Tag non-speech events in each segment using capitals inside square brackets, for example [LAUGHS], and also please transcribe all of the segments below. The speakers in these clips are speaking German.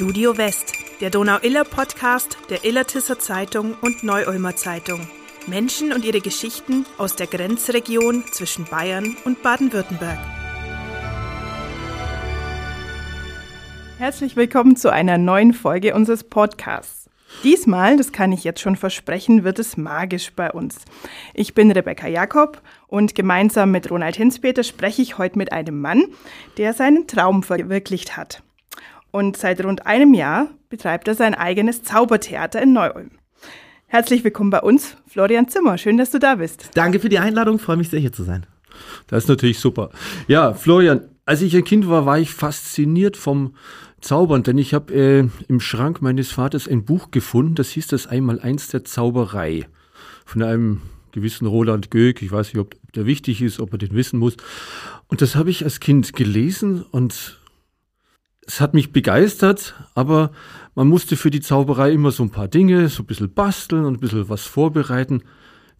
Studio West, der Donau-Iller-Podcast der Illertisser Zeitung und Neu-Ulmer Zeitung. Menschen und ihre Geschichten aus der Grenzregion zwischen Bayern und Baden-Württemberg. Herzlich willkommen zu einer neuen Folge unseres Podcasts. Diesmal, das kann ich jetzt schon versprechen, wird es magisch bei uns. Ich bin Rebecca Jakob und gemeinsam mit Ronald Hinspeter spreche ich heute mit einem Mann, der seinen Traum verwirklicht hat. Und seit rund einem Jahr betreibt er sein eigenes Zaubertheater in Neu-Ulm. Herzlich willkommen bei uns, Florian Zimmer. Schön, dass du da bist. Danke für die Einladung, freue mich sehr hier zu sein. Das ist natürlich super. Ja, Florian, als ich ein Kind war, war ich fasziniert vom Zaubern, denn ich habe äh, im Schrank meines Vaters ein Buch gefunden, das hieß das einmal eins der Zauberei von einem gewissen Roland Göck. Ich weiß nicht, ob der wichtig ist, ob er den wissen muss. Und das habe ich als Kind gelesen und es hat mich begeistert, aber man musste für die Zauberei immer so ein paar Dinge, so ein bisschen basteln und ein bisschen was vorbereiten.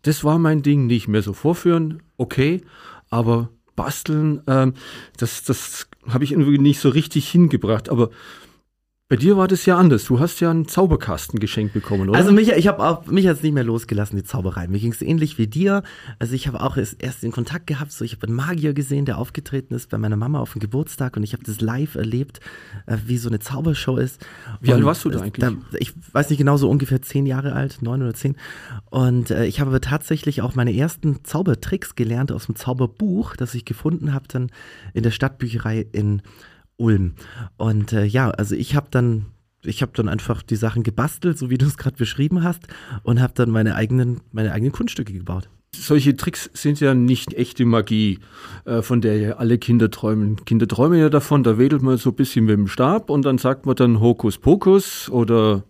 Das war mein Ding, nicht mehr so vorführen, okay, aber basteln, ähm, das, das habe ich irgendwie nicht so richtig hingebracht. Aber bei dir war das ja anders. Du hast ja einen Zauberkasten geschenkt bekommen, oder? Also mich, ich habe auch mich jetzt nicht mehr losgelassen die Zauberei. Mir ging es ähnlich wie dir. Also ich habe auch erst den Kontakt gehabt. So ich habe einen Magier gesehen, der aufgetreten ist bei meiner Mama auf dem Geburtstag und ich habe das live erlebt, äh, wie so eine Zaubershow ist. Wie und alt warst du da eigentlich? Da, ich weiß nicht genau, so ungefähr zehn Jahre alt, neun oder zehn. Und äh, ich habe aber tatsächlich auch meine ersten Zaubertricks gelernt aus dem Zauberbuch, das ich gefunden habe dann in der Stadtbücherei in Ulm. Und äh, ja, also ich habe dann ich habe dann einfach die Sachen gebastelt, so wie du es gerade beschrieben hast, und habe dann meine eigenen, meine eigenen Kunststücke gebaut. Solche Tricks sind ja nicht echte Magie, äh, von der ja alle Kinder träumen. Kinder träumen ja davon, da wedelt man so ein bisschen mit dem Stab und dann sagt man dann Hokus Pokus oder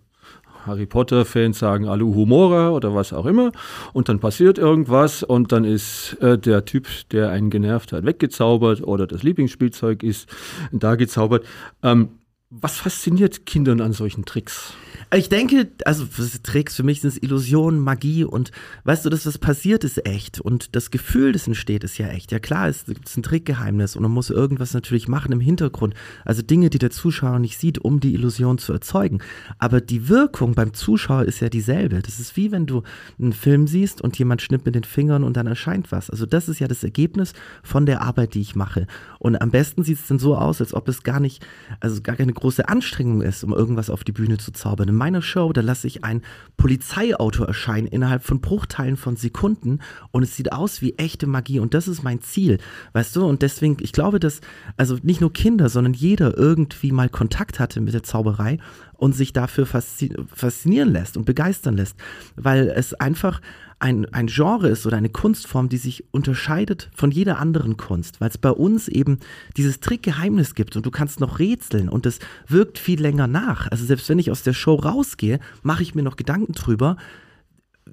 Harry Potter-Fans sagen Alu Humora oder was auch immer. Und dann passiert irgendwas und dann ist äh, der Typ, der einen genervt hat, weggezaubert oder das Lieblingsspielzeug ist da gezaubert. Ähm, was fasziniert Kindern an solchen Tricks? Ich denke, also Tricks für mich sind es Illusionen, Magie und weißt du, das, was passiert, ist echt und das Gefühl, das entsteht, ist ja echt. Ja klar, es gibt ein Trickgeheimnis und man muss irgendwas natürlich machen im Hintergrund. Also Dinge, die der Zuschauer nicht sieht, um die Illusion zu erzeugen. Aber die Wirkung beim Zuschauer ist ja dieselbe. Das ist wie wenn du einen Film siehst und jemand schnippt mit den Fingern und dann erscheint was. Also das ist ja das Ergebnis von der Arbeit, die ich mache. Und am besten sieht es dann so aus, als ob es gar nicht, also gar keine große Anstrengung ist, um irgendwas auf die Bühne zu zaubern meiner Show, da lasse ich ein Polizeiauto erscheinen innerhalb von Bruchteilen von Sekunden und es sieht aus wie echte Magie und das ist mein Ziel, weißt du? Und deswegen, ich glaube, dass also nicht nur Kinder, sondern jeder irgendwie mal Kontakt hatte mit der Zauberei und sich dafür faszinieren lässt und begeistern lässt, weil es einfach ein, ein Genre ist oder eine Kunstform, die sich unterscheidet von jeder anderen Kunst, weil es bei uns eben dieses Trickgeheimnis gibt und du kannst noch rätseln und es wirkt viel länger nach. Also selbst wenn ich aus der Show rausgehe, mache ich mir noch Gedanken drüber,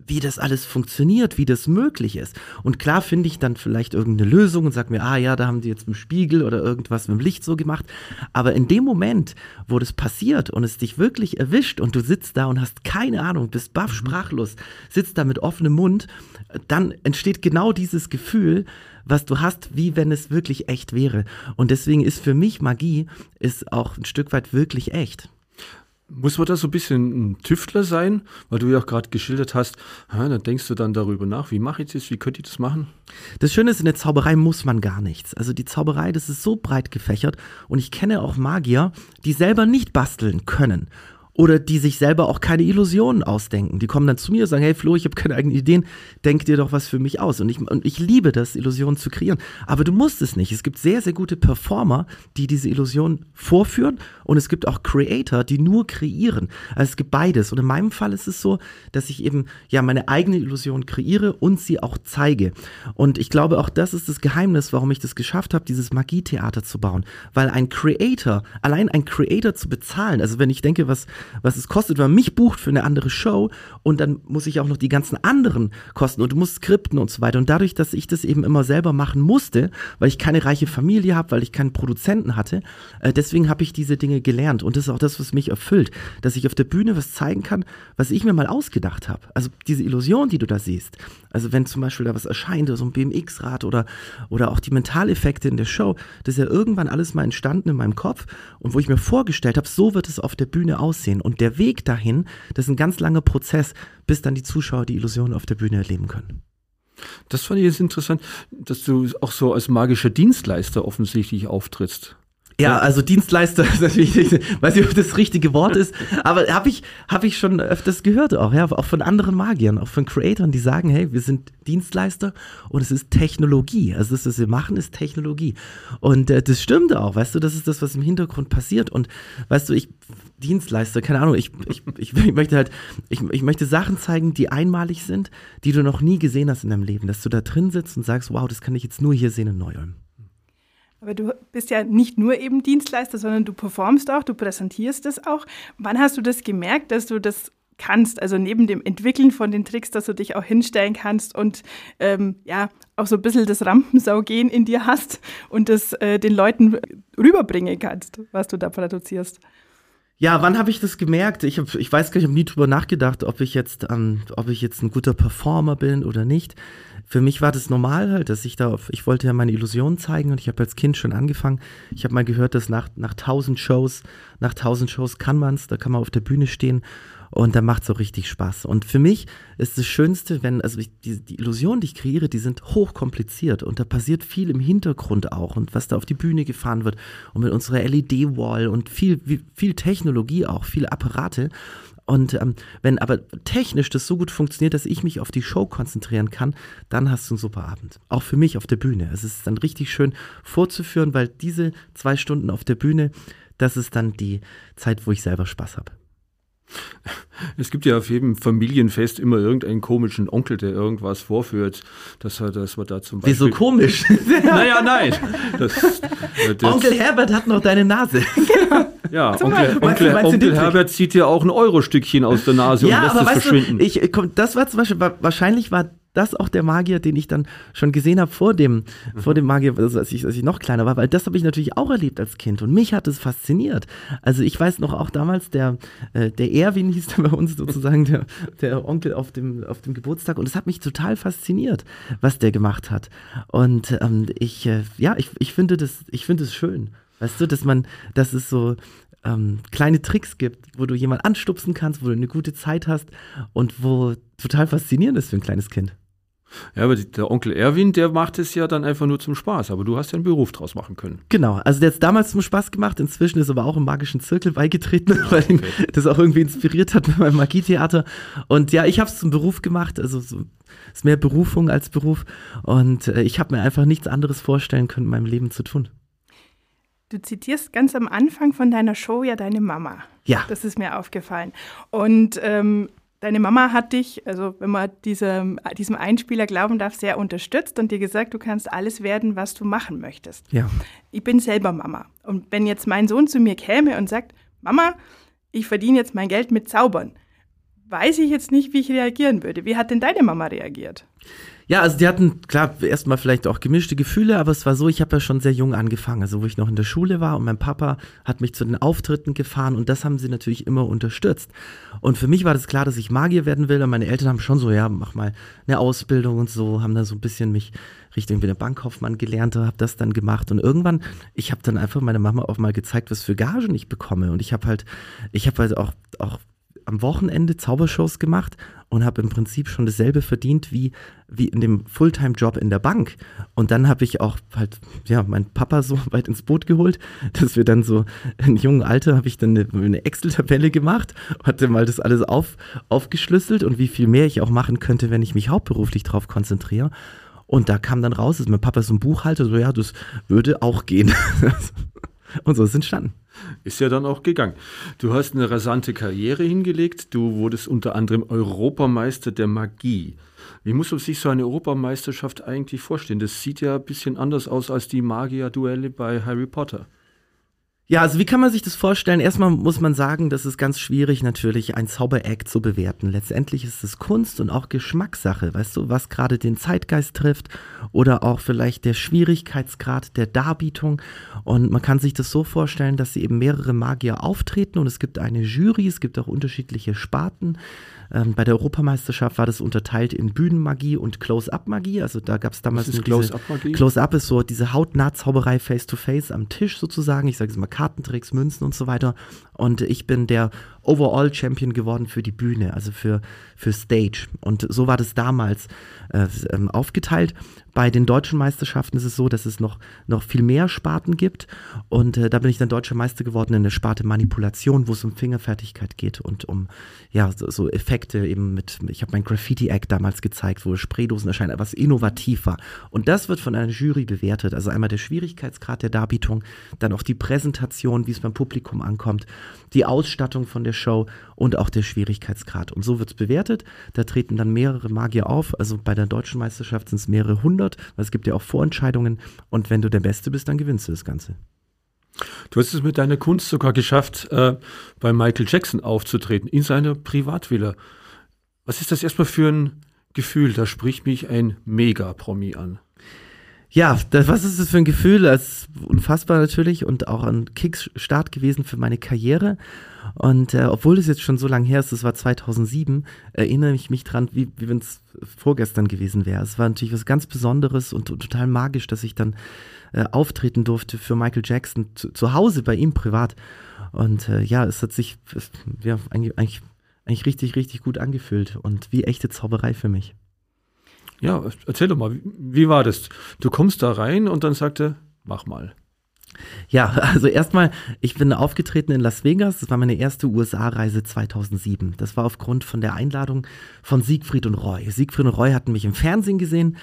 wie das alles funktioniert, wie das möglich ist. Und klar finde ich dann vielleicht irgendeine Lösung und sage mir, ah ja, da haben die jetzt mit dem Spiegel oder irgendwas mit dem Licht so gemacht. Aber in dem Moment, wo das passiert und es dich wirklich erwischt und du sitzt da und hast keine Ahnung, bist baff, mhm. sprachlos, sitzt da mit offenem Mund, dann entsteht genau dieses Gefühl, was du hast, wie wenn es wirklich echt wäre. Und deswegen ist für mich Magie ist auch ein Stück weit wirklich echt. Muss man da so ein bisschen ein Tüftler sein? Weil du ja auch gerade geschildert hast, ja, dann denkst du dann darüber nach, wie mache ich das, wie könnte ich das machen? Das Schöne ist, in der Zauberei muss man gar nichts. Also die Zauberei, das ist so breit gefächert und ich kenne auch Magier, die selber nicht basteln können oder die sich selber auch keine Illusionen ausdenken. Die kommen dann zu mir und sagen, hey Flo, ich habe keine eigenen Ideen, denk dir doch was für mich aus. Und ich, und ich liebe das, Illusionen zu kreieren. Aber du musst es nicht. Es gibt sehr, sehr gute Performer, die diese Illusion vorführen und es gibt auch Creator, die nur kreieren. Also es gibt beides. Und in meinem Fall ist es so, dass ich eben ja meine eigene Illusion kreiere und sie auch zeige. Und ich glaube, auch das ist das Geheimnis, warum ich das geschafft habe, dieses Magietheater zu bauen. Weil ein Creator, allein ein Creator zu bezahlen, also wenn ich denke, was was es kostet, wenn man mich bucht für eine andere Show und dann muss ich auch noch die ganzen anderen Kosten und du musst Skripten und so weiter. Und dadurch, dass ich das eben immer selber machen musste, weil ich keine reiche Familie habe, weil ich keinen Produzenten hatte, äh, deswegen habe ich diese Dinge gelernt. Und das ist auch das, was mich erfüllt, dass ich auf der Bühne was zeigen kann, was ich mir mal ausgedacht habe. Also diese Illusion, die du da siehst. Also wenn zum Beispiel da was erscheint, so ein BMX-Rad oder, oder auch die Mentaleffekte in der Show, das ist ja irgendwann alles mal entstanden in meinem Kopf und wo ich mir vorgestellt habe, so wird es auf der Bühne aussehen. Und der Weg dahin, das ist ein ganz langer Prozess, bis dann die Zuschauer die Illusion auf der Bühne erleben können. Das fand ich jetzt interessant, dass du auch so als magischer Dienstleister offensichtlich auftrittst. Ja, also Dienstleister [LAUGHS] ist natürlich, weiß nicht, ob das richtige Wort ist, aber habe ich, hab ich schon öfters gehört auch, ja, auch von anderen Magiern, auch von Creatoren, die sagen, hey, wir sind Dienstleister und es ist Technologie. Also das, was wir machen, ist Technologie. Und äh, das stimmt auch, weißt du, das ist das, was im Hintergrund passiert. Und weißt du, ich, Dienstleister, keine Ahnung, ich, ich, ich, ich möchte halt, ich, ich möchte Sachen zeigen, die einmalig sind, die du noch nie gesehen hast in deinem Leben, dass du da drin sitzt und sagst, wow, das kann ich jetzt nur hier sehen in Neuem. Aber du bist ja nicht nur eben Dienstleister, sondern du performst auch, du präsentierst es auch. Wann hast du das gemerkt, dass du das kannst? Also neben dem Entwickeln von den Tricks, dass du dich auch hinstellen kannst und ähm, ja auch so ein bisschen das Rampensaugehen in dir hast und das äh, den Leuten rüberbringen kannst, was du da produzierst. Ja, wann habe ich das gemerkt? Ich, hab, ich weiß gar nicht, ich habe nie drüber nachgedacht, ob ich jetzt, ähm, ob ich jetzt ein guter Performer bin oder nicht. Für mich war das normal halt, dass ich da, auf, ich wollte ja meine Illusionen zeigen und ich habe als Kind schon angefangen. Ich habe mal gehört, dass nach nach tausend Shows, nach tausend Shows kann man's, da kann man auf der Bühne stehen und da macht es auch richtig Spaß. Und für mich ist das Schönste, wenn, also ich, die, die Illusionen, die ich kreiere, die sind hochkompliziert und da passiert viel im Hintergrund auch und was da auf die Bühne gefahren wird und mit unserer LED-Wall und viel, viel Technologie auch, viele Apparate. Und ähm, wenn aber technisch das so gut funktioniert, dass ich mich auf die Show konzentrieren kann, dann hast du einen super Abend. Auch für mich auf der Bühne. Es ist dann richtig schön vorzuführen, weil diese zwei Stunden auf der Bühne, das ist dann die Zeit, wo ich selber Spaß habe. Es gibt ja auf jedem Familienfest immer irgendeinen komischen Onkel, der irgendwas vorführt. Das, das wir da zum Beispiel. Wieso komisch? [LAUGHS] naja, nein. Das, das Onkel Herbert hat noch deine Nase. [LAUGHS] Ja, Onkel, Onkel, Onkel, Onkel Herbert zieht ja auch ein Euro-Stückchen aus der Nase ja, und lässt aber es verschwinden. Du, ich, das war zum Beispiel, wahrscheinlich war das auch der Magier, den ich dann schon gesehen habe vor dem, mhm. vor dem Magier, also als, ich, als ich noch kleiner war, weil das habe ich natürlich auch erlebt als Kind und mich hat es fasziniert. Also ich weiß noch auch damals, der, äh, der Erwin hieß der bei uns sozusagen, der, der Onkel auf dem, auf dem Geburtstag und es hat mich total fasziniert, was der gemacht hat. Und ähm, ich, äh, ja, ich, ich finde das, ich finde es schön. Weißt du, dass man, dass es so, ähm, kleine Tricks gibt, wo du jemanden anstupsen kannst, wo du eine gute Zeit hast und wo total faszinierend ist für ein kleines Kind. Ja, aber der Onkel Erwin, der macht es ja dann einfach nur zum Spaß, aber du hast ja einen Beruf draus machen können. Genau, also der hat es damals zum Spaß gemacht, inzwischen ist er aber auch im magischen Zirkel beigetreten, [LAUGHS] weil ihn das auch irgendwie inspiriert hat mit meinem Magietheater. Und ja, ich habe es zum Beruf gemacht, also so, ist mehr Berufung als Beruf und äh, ich habe mir einfach nichts anderes vorstellen können, in meinem Leben zu tun. Du zitierst ganz am Anfang von deiner Show ja deine Mama. Ja. Das ist mir aufgefallen. Und ähm, deine Mama hat dich, also wenn man diesem, diesem Einspieler glauben darf, sehr unterstützt und dir gesagt, du kannst alles werden, was du machen möchtest. Ja. Ich bin selber Mama. Und wenn jetzt mein Sohn zu mir käme und sagt, Mama, ich verdiene jetzt mein Geld mit Zaubern, weiß ich jetzt nicht, wie ich reagieren würde. Wie hat denn deine Mama reagiert? Ja, also die hatten, klar, erstmal vielleicht auch gemischte Gefühle, aber es war so, ich habe ja schon sehr jung angefangen, also wo ich noch in der Schule war und mein Papa hat mich zu den Auftritten gefahren und das haben sie natürlich immer unterstützt. Und für mich war das klar, dass ich Magier werden will und meine Eltern haben schon so, ja, mach mal eine Ausbildung und so, haben dann so ein bisschen mich Richtung wie der Bankkaufmann gelernt, habe das dann gemacht. Und irgendwann, ich habe dann einfach meiner Mama auch mal gezeigt, was für Gagen ich bekomme. Und ich habe halt, ich habe halt auch, auch am Wochenende Zaubershows gemacht und habe im Prinzip schon dasselbe verdient wie, wie in dem Fulltime-Job in der Bank. Und dann habe ich auch halt, ja, meinen Papa so [LAUGHS] weit ins Boot geholt, dass wir dann so in jungen Alter habe ich dann eine, eine Excel-Tabelle gemacht, hatte mal das alles auf, aufgeschlüsselt und wie viel mehr ich auch machen könnte, wenn ich mich hauptberuflich darauf konzentriere. Und da kam dann raus, dass mein Papa so ein Buchhalter, so ja, das würde auch gehen. [LAUGHS] und so ist es entstanden. Ist ja dann auch gegangen. Du hast eine rasante Karriere hingelegt. Du wurdest unter anderem Europameister der Magie. Wie muss man sich so eine Europameisterschaft eigentlich vorstellen? Das sieht ja ein bisschen anders aus als die Magier-Duelle bei Harry Potter. Ja, also wie kann man sich das vorstellen? Erstmal muss man sagen, das ist ganz schwierig natürlich, ein Zaubereck zu bewerten. Letztendlich ist es Kunst und auch Geschmackssache, weißt du, was gerade den Zeitgeist trifft oder auch vielleicht der Schwierigkeitsgrad der Darbietung. Und man kann sich das so vorstellen, dass sie eben mehrere Magier auftreten und es gibt eine Jury, es gibt auch unterschiedliche Sparten. Ähm, bei der Europameisterschaft war das unterteilt in Bühnenmagie und Close-Up-Magie. Also da gab es damals ist Close-Up-Magie? Close-Up ist so diese Hautnah-Zauberei face-to-face am Tisch sozusagen. Ich sage es mal Kartentricks, Münzen und so weiter. Und ich bin der Overall Champion geworden für die Bühne, also für, für Stage. Und so war das damals äh, ähm, aufgeteilt. Bei den deutschen Meisterschaften ist es so, dass es noch, noch viel mehr Sparten gibt. Und äh, da bin ich dann deutscher Meister geworden in der Sparte Manipulation, wo es um Fingerfertigkeit geht und um ja, so, so Effekte eben mit, ich habe mein Graffiti-Act damals gezeigt, wo Spraydosen erscheinen, was innovativ war. Und das wird von einer Jury bewertet. Also einmal der Schwierigkeitsgrad der Darbietung, dann auch die Präsentation, wie es beim Publikum ankommt, die Ausstattung von der Show und auch der Schwierigkeitsgrad. Und so wird es bewertet. Da treten dann mehrere Magier auf. Also bei der deutschen Meisterschaft sind es mehrere hundert, weil es gibt ja auch Vorentscheidungen. Und wenn du der Beste bist, dann gewinnst du das Ganze. Du hast es mit deiner Kunst sogar geschafft, äh, bei Michael Jackson aufzutreten, in seiner Privatvilla. Was ist das erstmal für ein Gefühl? Da spricht mich ein Mega-Promi an. Ja, das, was ist das für ein Gefühl? Das ist unfassbar natürlich und auch ein Kickstart gewesen für meine Karriere. Und äh, obwohl das jetzt schon so lange her ist, das war 2007, erinnere ich mich dran, wie, wie wenn es vorgestern gewesen wäre. Es war natürlich was ganz Besonderes und, und total magisch, dass ich dann äh, auftreten durfte für Michael Jackson zu, zu Hause bei ihm privat. Und äh, ja, es hat sich es, ja, eigentlich, eigentlich richtig, richtig gut angefühlt und wie echte Zauberei für mich. Ja, erzähl doch mal, wie, war das? Du kommst da rein und dann sagte, mach mal. Ja, also erstmal, ich bin aufgetreten in Las Vegas. Das war meine erste USA-Reise 2007. Das war aufgrund von der Einladung von Siegfried und Roy. Siegfried und Roy hatten mich im Fernsehen gesehen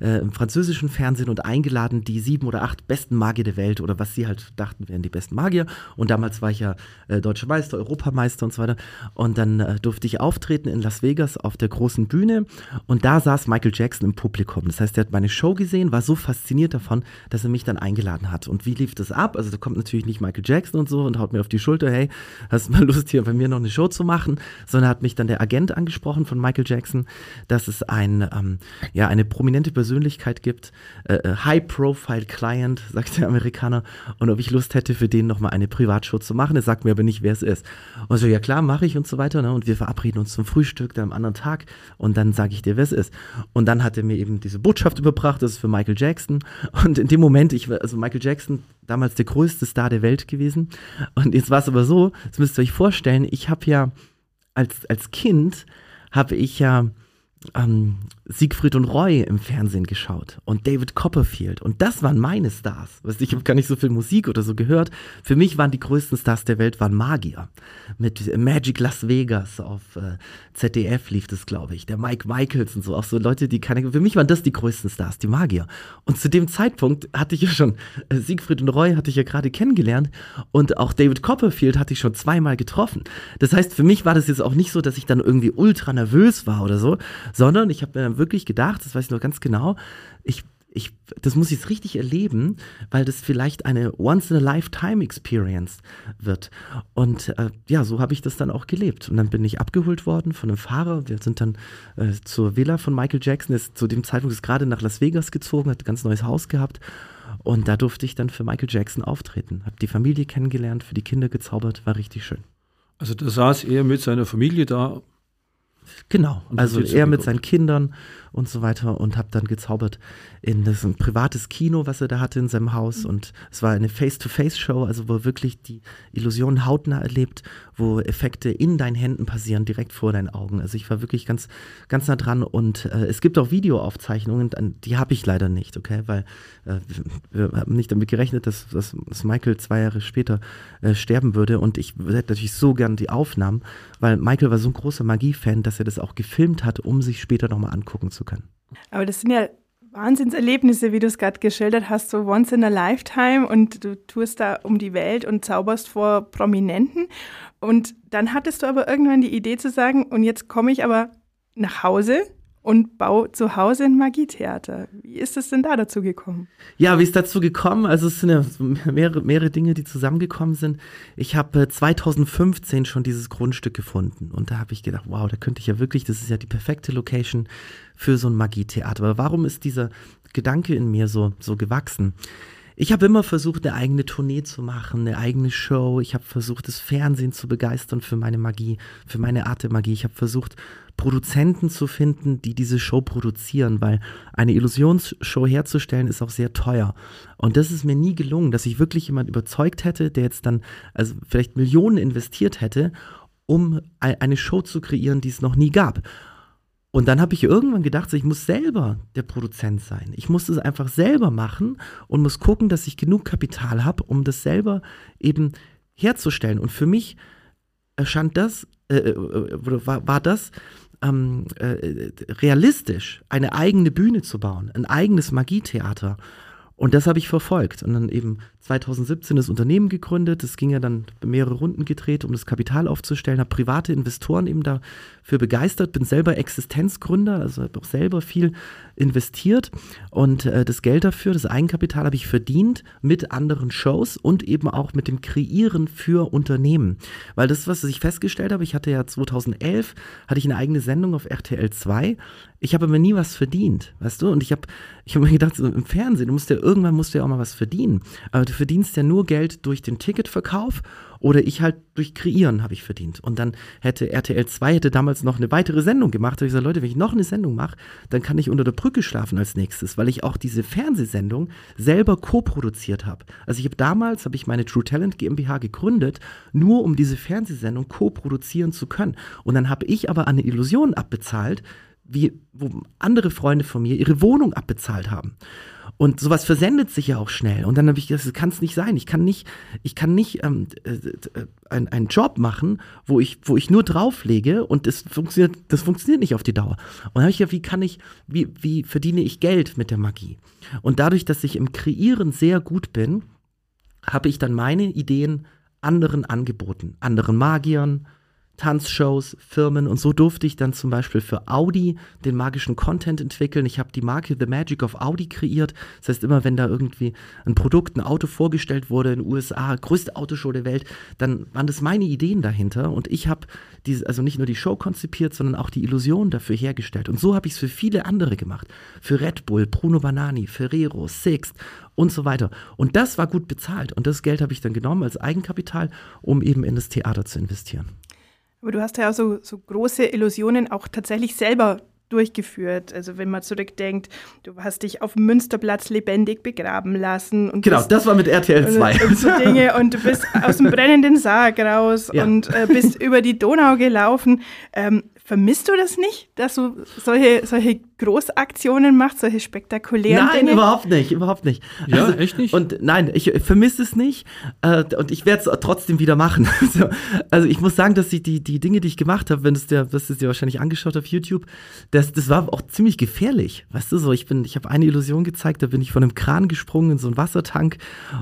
äh, im französischen Fernsehen und eingeladen, die sieben oder acht besten Magier der Welt oder was sie halt dachten, wären die besten Magier. Und damals war ich ja äh, Deutscher Meister, Europameister und so weiter. Und dann äh, durfte ich auftreten in Las Vegas auf der großen Bühne und da saß Michael Jackson im Publikum. Das heißt, er hat meine Show gesehen, war so fasziniert davon, dass er mich dann eingeladen hat. Und wie lief das ab? Also da kommt natürlich nicht Michael Jackson und so und haut mir auf die Schulter, hey, hast mal Lust hier bei mir noch eine Show zu machen? Sondern hat mich dann der Agent angesprochen von Michael Jackson, dass es ein, ähm, ja, eine prominente Persönlichkeit Persönlichkeit gibt. Äh, äh, High-Profile-Client, [LAUGHS] sagt der Amerikaner. Und ob ich Lust hätte, für den nochmal eine Privatshow zu machen. Er sagt mir aber nicht, wer es ist. Und so, ja klar, mache ich und so weiter. Ne? Und wir verabreden uns zum Frühstück dann am anderen Tag. Und dann sage ich dir, wer es ist. Und dann hat er mir eben diese Botschaft überbracht. Das ist für Michael Jackson. Und in dem Moment, ich also Michael Jackson, damals der größte Star der Welt gewesen. Und jetzt war es aber so, das müsst ihr euch vorstellen, ich habe ja als, als Kind, habe ich ja ähm, Siegfried und Roy im Fernsehen geschaut und David Copperfield. Und das waren meine Stars. Ich habe gar nicht so viel Musik oder so gehört. Für mich waren die größten Stars der Welt waren Magier. Mit Magic Las Vegas auf äh, ZDF lief das, glaube ich. Der Mike Michaels und so. Auch so Leute, die keine. Für mich waren das die größten Stars, die Magier. Und zu dem Zeitpunkt hatte ich ja schon äh, Siegfried und Roy hatte ich ja gerade kennengelernt und auch David Copperfield hatte ich schon zweimal getroffen. Das heißt, für mich war das jetzt auch nicht so, dass ich dann irgendwie ultra nervös war oder so, sondern ich habe mir dann wirklich gedacht, das weiß ich noch ganz genau, ich ich, das muss ich jetzt richtig erleben, weil das vielleicht eine Once-in-a-Lifetime-Experience wird. Und äh, ja, so habe ich das dann auch gelebt. Und dann bin ich abgeholt worden von einem Fahrer. Wir sind dann äh, zur Villa von Michael Jackson. Ist zu dem Zeitpunkt ist gerade nach Las Vegas gezogen, hat ein ganz neues Haus gehabt. Und da durfte ich dann für Michael Jackson auftreten. Habe die Familie kennengelernt, für die Kinder gezaubert, war richtig schön. Also da saß er mit seiner Familie da Genau, also er mit seinen Kindern und so weiter und habe dann gezaubert in das ein privates Kino, was er da hatte in seinem Haus mhm. und es war eine Face-to-Face-Show, also wo wirklich die Illusion hautnah erlebt, wo Effekte in deinen Händen passieren, direkt vor deinen Augen. Also ich war wirklich ganz, ganz nah dran und äh, es gibt auch Videoaufzeichnungen, die habe ich leider nicht, okay, weil äh, wir haben nicht damit gerechnet, dass, dass, dass Michael zwei Jahre später äh, sterben würde und ich hätte natürlich so gern die Aufnahmen, weil Michael war so ein großer Magie-Fan, dass er das auch gefilmt hat, um sich später nochmal angucken zu können. Aber das sind ja Wahnsinnserlebnisse, wie du es gerade geschildert hast, so once in a lifetime und du tust da um die Welt und zauberst vor Prominenten. Und dann hattest du aber irgendwann die Idee zu sagen, und jetzt komme ich aber nach Hause und baue zu Hause ein Magietheater. Wie ist es denn da dazu gekommen? Ja, wie ist dazu gekommen? Also es sind ja mehrere, mehrere Dinge, die zusammengekommen sind. Ich habe 2015 schon dieses Grundstück gefunden und da habe ich gedacht, wow, da könnte ich ja wirklich, das ist ja die perfekte Location für so ein Magietheater. Aber warum ist dieser Gedanke in mir so, so gewachsen? Ich habe immer versucht, eine eigene Tournee zu machen, eine eigene Show. Ich habe versucht, das Fernsehen zu begeistern für meine Magie, für meine Art der Magie. Ich habe versucht, Produzenten zu finden, die diese Show produzieren, weil eine Illusionsshow herzustellen ist auch sehr teuer. Und das ist mir nie gelungen, dass ich wirklich jemand überzeugt hätte, der jetzt dann also vielleicht Millionen investiert hätte, um eine Show zu kreieren, die es noch nie gab. Und dann habe ich irgendwann gedacht, ich muss selber der Produzent sein. Ich muss es einfach selber machen und muss gucken, dass ich genug Kapital habe, um das selber eben herzustellen. Und für mich erscheint das, äh, äh war, war das ähm, äh, realistisch, eine eigene Bühne zu bauen, ein eigenes Magietheater. Und das habe ich verfolgt. Und dann eben 2017 das Unternehmen gegründet. Das ging ja dann mehrere Runden gedreht, um das Kapital aufzustellen. Habe private Investoren eben dafür begeistert. Bin selber Existenzgründer, also habe auch selber viel investiert. Und äh, das Geld dafür, das Eigenkapital, habe ich verdient mit anderen Shows und eben auch mit dem Kreieren für Unternehmen. Weil das, was ich festgestellt habe, ich hatte ja 2011, hatte ich eine eigene Sendung auf RTL 2. Ich habe aber nie was verdient, weißt du? Und ich habe ich hab mir gedacht, so im Fernsehen, du musst ja irgendwann musst du ja auch mal was verdienen. Aber du verdienst ja nur Geld durch den Ticketverkauf oder ich halt durch Kreieren habe ich verdient. Und dann hätte RTL 2 hätte damals noch eine weitere Sendung gemacht. Da habe ich gesagt, Leute, wenn ich noch eine Sendung mache, dann kann ich unter der Brücke schlafen als nächstes, weil ich auch diese Fernsehsendung selber co-produziert habe. Also ich habe damals, habe ich meine True Talent GmbH gegründet, nur um diese Fernsehsendung co-produzieren zu können. Und dann habe ich aber eine Illusion abbezahlt, wie, wo andere Freunde von mir ihre Wohnung abbezahlt haben. Und sowas versendet sich ja auch schnell. Und dann habe ich gesagt, das kann es nicht sein. Ich kann nicht, ich kann nicht ähm, äh, äh, ein, einen Job machen, wo ich, wo ich nur drauflege und das funktioniert, das funktioniert nicht auf die Dauer. Und dann habe ich ja, wie kann ich, wie, wie verdiene ich Geld mit der Magie? Und dadurch, dass ich im Kreieren sehr gut bin, habe ich dann meine Ideen anderen angeboten, anderen Magiern, Tanzshows, Firmen und so durfte ich dann zum Beispiel für Audi den magischen Content entwickeln. Ich habe die Marke The Magic of Audi kreiert. Das heißt, immer wenn da irgendwie ein Produkt, ein Auto vorgestellt wurde in den USA, größte Autoshow der Welt, dann waren das meine Ideen dahinter und ich habe also nicht nur die Show konzipiert, sondern auch die Illusion dafür hergestellt. Und so habe ich es für viele andere gemacht. Für Red Bull, Bruno Banani, Ferrero, Sixt und so weiter. Und das war gut bezahlt. Und das Geld habe ich dann genommen als Eigenkapital, um eben in das Theater zu investieren. Aber du hast ja auch so, so große Illusionen auch tatsächlich selber durchgeführt. Also wenn man zurückdenkt, du hast dich auf dem Münsterplatz lebendig begraben lassen. Und genau, bist, das war mit RTL 2. Und, und, so Dinge und du bist aus dem brennenden Sarg raus ja. und äh, bist [LAUGHS] über die Donau gelaufen. Ähm, vermisst du das nicht, dass du solche, solche Großaktionen machst, solche spektakulären Nein, Dinge? überhaupt nicht, überhaupt nicht. Ja, also, echt nicht? Und nein, ich vermisse es nicht äh, und ich werde es trotzdem wieder machen. [LAUGHS] also ich muss sagen, dass ich die, die Dinge, die ich gemacht habe, wenn es dir, das ist dir wahrscheinlich angeschaut auf YouTube, das, das war auch ziemlich gefährlich. Weißt du, so ich bin, ich habe eine Illusion gezeigt, da bin ich von einem Kran gesprungen in so einen Wassertank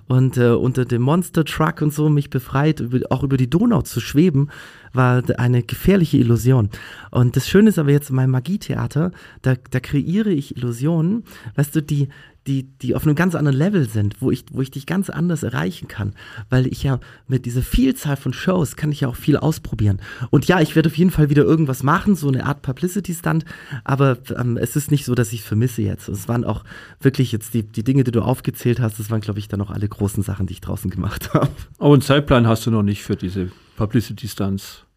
und äh, unter dem Monster Truck und so mich befreit, auch über die Donau zu schweben war eine gefährliche Illusion. Und das Schöne ist aber jetzt in meinem Magietheater, da, da kreiere ich Illusionen, weißt du, die, die, die auf einem ganz anderen Level sind, wo ich, wo ich dich ganz anders erreichen kann. Weil ich ja mit dieser Vielzahl von Shows kann ich ja auch viel ausprobieren. Und ja, ich werde auf jeden Fall wieder irgendwas machen, so eine Art Publicity-Stunt, aber ähm, es ist nicht so, dass ich es vermisse jetzt. Es waren auch wirklich jetzt die, die Dinge, die du aufgezählt hast, das waren, glaube ich, dann auch alle großen Sachen, die ich draußen gemacht [LAUGHS] habe. Aber einen Zeitplan hast du noch nicht für diese Publicity-Stunts.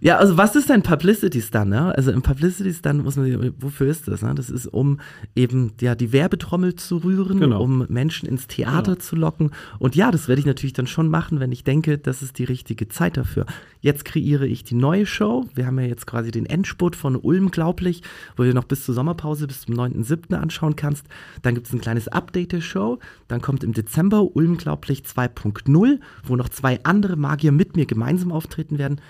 Ja, also was ist ein Publicity Stunt? Ne? Also im Publicity Stunt muss man, wofür ist das? Ne? Das ist, um eben ja, die Werbetrommel zu rühren, genau. um Menschen ins Theater genau. zu locken. Und ja, das werde ich natürlich dann schon machen, wenn ich denke, das ist die richtige Zeit dafür. Jetzt kreiere ich die neue Show. Wir haben ja jetzt quasi den Endspurt von Ulm, glaublich, wo du noch bis zur Sommerpause, bis zum 9.7. anschauen kannst. Dann gibt es ein kleines Update der Show. Dann kommt im Dezember Ulm, glaublich 2.0, wo noch zwei andere Magier mit mir gemeinsam auftreten werden.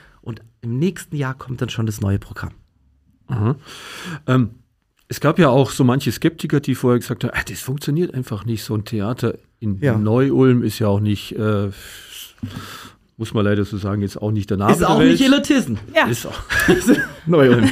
Im nächsten Jahr kommt dann schon das neue Programm. Ähm, es gab ja auch so manche Skeptiker, die vorher gesagt haben, ah, das funktioniert einfach nicht. So ein Theater in ja. Neu-Ulm ist ja auch nicht, äh, muss man leider so sagen, jetzt auch nicht der Name Ist auch Welt. nicht Elitisten. Ja. Ist auch [LAUGHS] Neu-Ulm.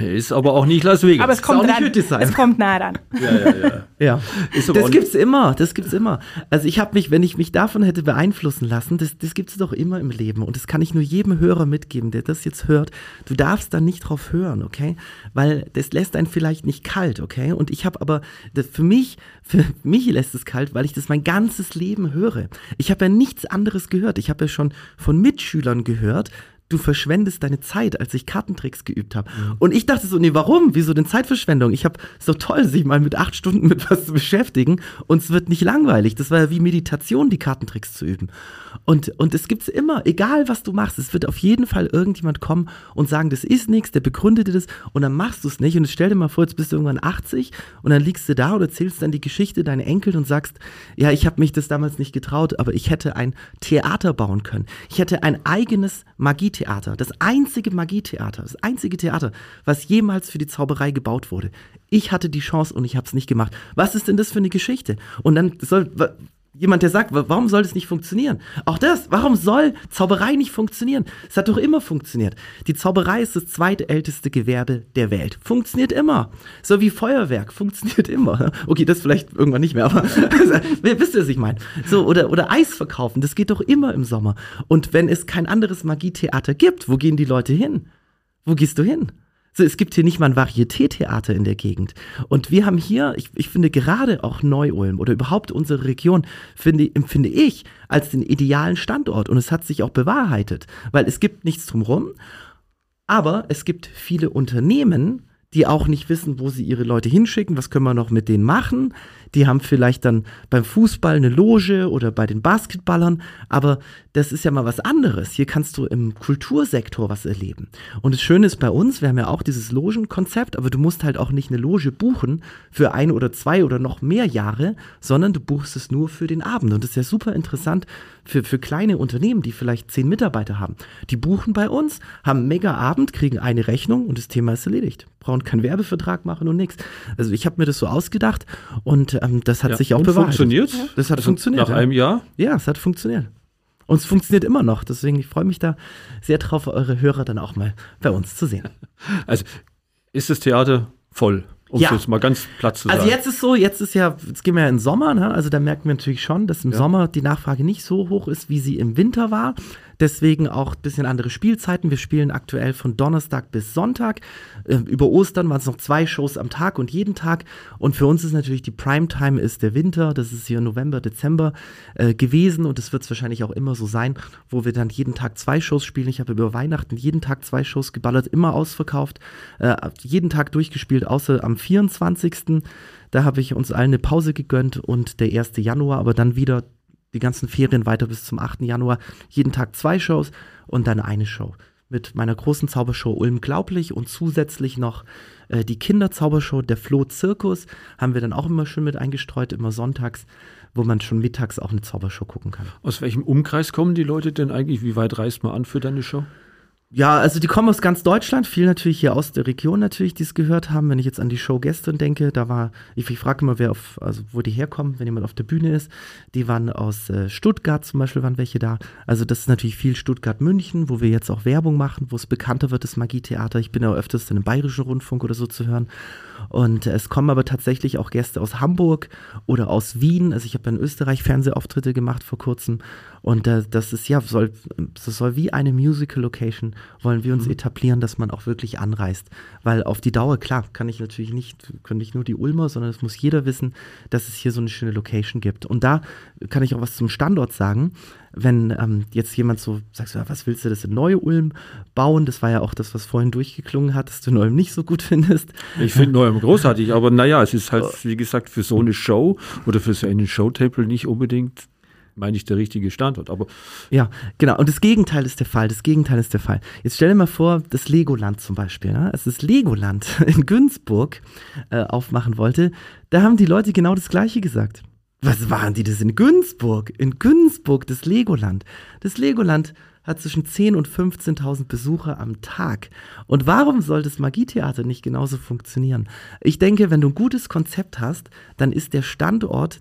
Ist aber auch nicht Las Vegas. Aber es kommt auch nicht ran. Hüttisheim. Es kommt nah ran. ja, ja, ja. Ja, das gibt's immer, das gibt's immer. Also ich habe mich, wenn ich mich davon hätte beeinflussen lassen, das, das gibt's doch immer im Leben und das kann ich nur jedem Hörer mitgeben, der das jetzt hört. Du darfst da nicht drauf hören, okay? Weil das lässt einen vielleicht nicht kalt, okay? Und ich habe aber das, für mich, für mich lässt es kalt, weil ich das mein ganzes Leben höre. Ich habe ja nichts anderes gehört. Ich habe ja schon von Mitschülern gehört, du verschwendest deine Zeit, als ich Kartentricks geübt habe. Und ich dachte so, nee, warum? Wieso denn Zeitverschwendung? Ich habe so toll, sich mal mit acht Stunden mit was zu beschäftigen und es wird nicht langweilig. Das war ja wie Meditation, die Kartentricks zu üben. Und, und es gibt's immer, egal was du machst, es wird auf jeden Fall irgendjemand kommen und sagen, das ist nichts, der begründet dir das und dann machst du es nicht. Und stell dir mal vor, jetzt bist du irgendwann 80 und dann liegst du da und erzählst dann die Geschichte deinen Enkeln und sagst, ja, ich habe mich das damals nicht getraut, aber ich hätte ein Theater bauen können. Ich hätte ein eigenes Magietheater, das einzige Magietheater, das einzige Theater, was jemals für die Zauberei gebaut wurde. Ich hatte die Chance und ich habe es nicht gemacht. Was ist denn das für eine Geschichte? Und dann soll jemand, der sagt, wa- warum soll das nicht funktionieren? Auch das, warum soll Zauberei nicht funktionieren? Es hat doch immer funktioniert. Die Zauberei ist das zweitälteste Gewerbe der Welt. Funktioniert immer. So wie Feuerwerk, funktioniert immer. Okay, das vielleicht irgendwann nicht mehr, aber [LAUGHS] wisst ihr, was ich meine? So, oder, oder Eis verkaufen, das geht doch immer im Sommer. Und wenn es kein anderes Magietheater gibt, wo gehen die Leute hin? Wo gehst du hin? So, es gibt hier nicht mal ein Varieté-Theater in der Gegend. Und wir haben hier, ich, ich finde gerade auch Neu-Ulm oder überhaupt unsere Region, finde, empfinde ich als den idealen Standort. Und es hat sich auch bewahrheitet, weil es gibt nichts drumherum, aber es gibt viele Unternehmen, die auch nicht wissen, wo sie ihre Leute hinschicken, was können wir noch mit denen machen. Die haben vielleicht dann beim Fußball eine Loge oder bei den Basketballern, aber das ist ja mal was anderes. Hier kannst du im Kultursektor was erleben. Und das Schöne ist bei uns, wir haben ja auch dieses Logenkonzept, aber du musst halt auch nicht eine Loge buchen für ein oder zwei oder noch mehr Jahre, sondern du buchst es nur für den Abend. Und das ist ja super interessant für, für kleine Unternehmen, die vielleicht zehn Mitarbeiter haben. Die buchen bei uns, haben einen mega Abend, kriegen eine Rechnung und das Thema ist erledigt. Brauchen keinen Werbevertrag machen und nichts. Also ich habe mir das so ausgedacht und ähm, das hat Ja, sich auch und bewahrheitet. funktioniert? Das hat Also funktioniert. Nach ja. einem Jahr? Ja, es hat funktioniert. Und es funktioniert immer noch. Deswegen, ich freue mich da sehr drauf, eure Hörer dann auch mal bei uns zu sehen. [LAUGHS] Also ist das Theater voll, um Ja. es jetzt mal ganz platt zu Also sagen. jetzt ist so, jetzt ist ja, jetzt gehen wir ja in den Sommer, ne? also da merken wir natürlich schon, dass im Sommer die Nachfrage nicht so hoch ist, wie sie im Winter war. Deswegen auch ein bisschen andere Spielzeiten. Wir spielen aktuell von Donnerstag bis Sonntag. Äh, über Ostern waren es noch zwei Shows am Tag und jeden Tag. Und für uns ist natürlich die Primetime ist der Winter. Das ist hier November, Dezember äh, gewesen und es wird es wahrscheinlich auch immer so sein, wo wir dann jeden Tag zwei Shows spielen. Ich habe über Weihnachten jeden Tag zwei Shows geballert, immer ausverkauft, äh, jeden Tag durchgespielt, außer am 24. Da habe ich uns allen eine Pause gegönnt und der 1. Januar, aber dann wieder die ganzen Ferien weiter bis zum 8. Januar. Jeden Tag zwei Shows und dann eine Show. Mit meiner großen Zaubershow Ulm Glaublich und zusätzlich noch äh, die Kinderzaubershow Der Floh Zirkus haben wir dann auch immer schön mit eingestreut, immer sonntags, wo man schon mittags auch eine Zaubershow gucken kann. Aus welchem Umkreis kommen die Leute denn eigentlich? Wie weit reist man an für deine Show? Ja, also die kommen aus ganz Deutschland, viel natürlich hier aus der Region natürlich, die es gehört haben. Wenn ich jetzt an die Show gestern denke, da war, ich, ich frage immer, wer auf, also wo die herkommen, wenn jemand auf der Bühne ist. Die waren aus äh, Stuttgart zum Beispiel, waren welche da. Also das ist natürlich viel Stuttgart-München, wo wir jetzt auch Werbung machen, wo es bekannter wird, das Magietheater. Ich bin ja öfters dann im Bayerischen Rundfunk oder so zu hören. Und es kommen aber tatsächlich auch Gäste aus Hamburg oder aus Wien. Also ich habe in Österreich Fernsehauftritte gemacht vor kurzem. Und äh, das ist ja, soll, das soll wie eine Musical-Location, wollen wir uns etablieren, dass man auch wirklich anreist. Weil auf die Dauer, klar, kann ich natürlich nicht, können nicht nur die Ulmer, sondern es muss jeder wissen, dass es hier so eine schöne Location gibt. Und da kann ich auch was zum Standort sagen. Wenn ähm, jetzt jemand so sagt, so, ja, was willst du das in Neu-Ulm bauen? Das war ja auch das, was vorhin durchgeklungen hat, dass du Neu-Ulm nicht so gut [LAUGHS] findest. Ich finde Neuem großartig, aber naja, es ist halt, wie gesagt, für so eine Show oder für so einen Showtable nicht unbedingt, meine ich, der richtige Standort. Aber Ja, genau. Und das Gegenteil ist der Fall. Das Gegenteil ist der Fall. Jetzt stell dir mal vor, das Legoland zum Beispiel. Ne? Als das Legoland [LAUGHS] in Günzburg äh, aufmachen wollte, da haben die Leute genau das Gleiche gesagt. Was waren die das in Günzburg? In Günzburg, das Legoland. Das Legoland hat zwischen 10.000 und 15.000 Besucher am Tag. Und warum soll das Magietheater nicht genauso funktionieren? Ich denke, wenn du ein gutes Konzept hast, dann ist der Standort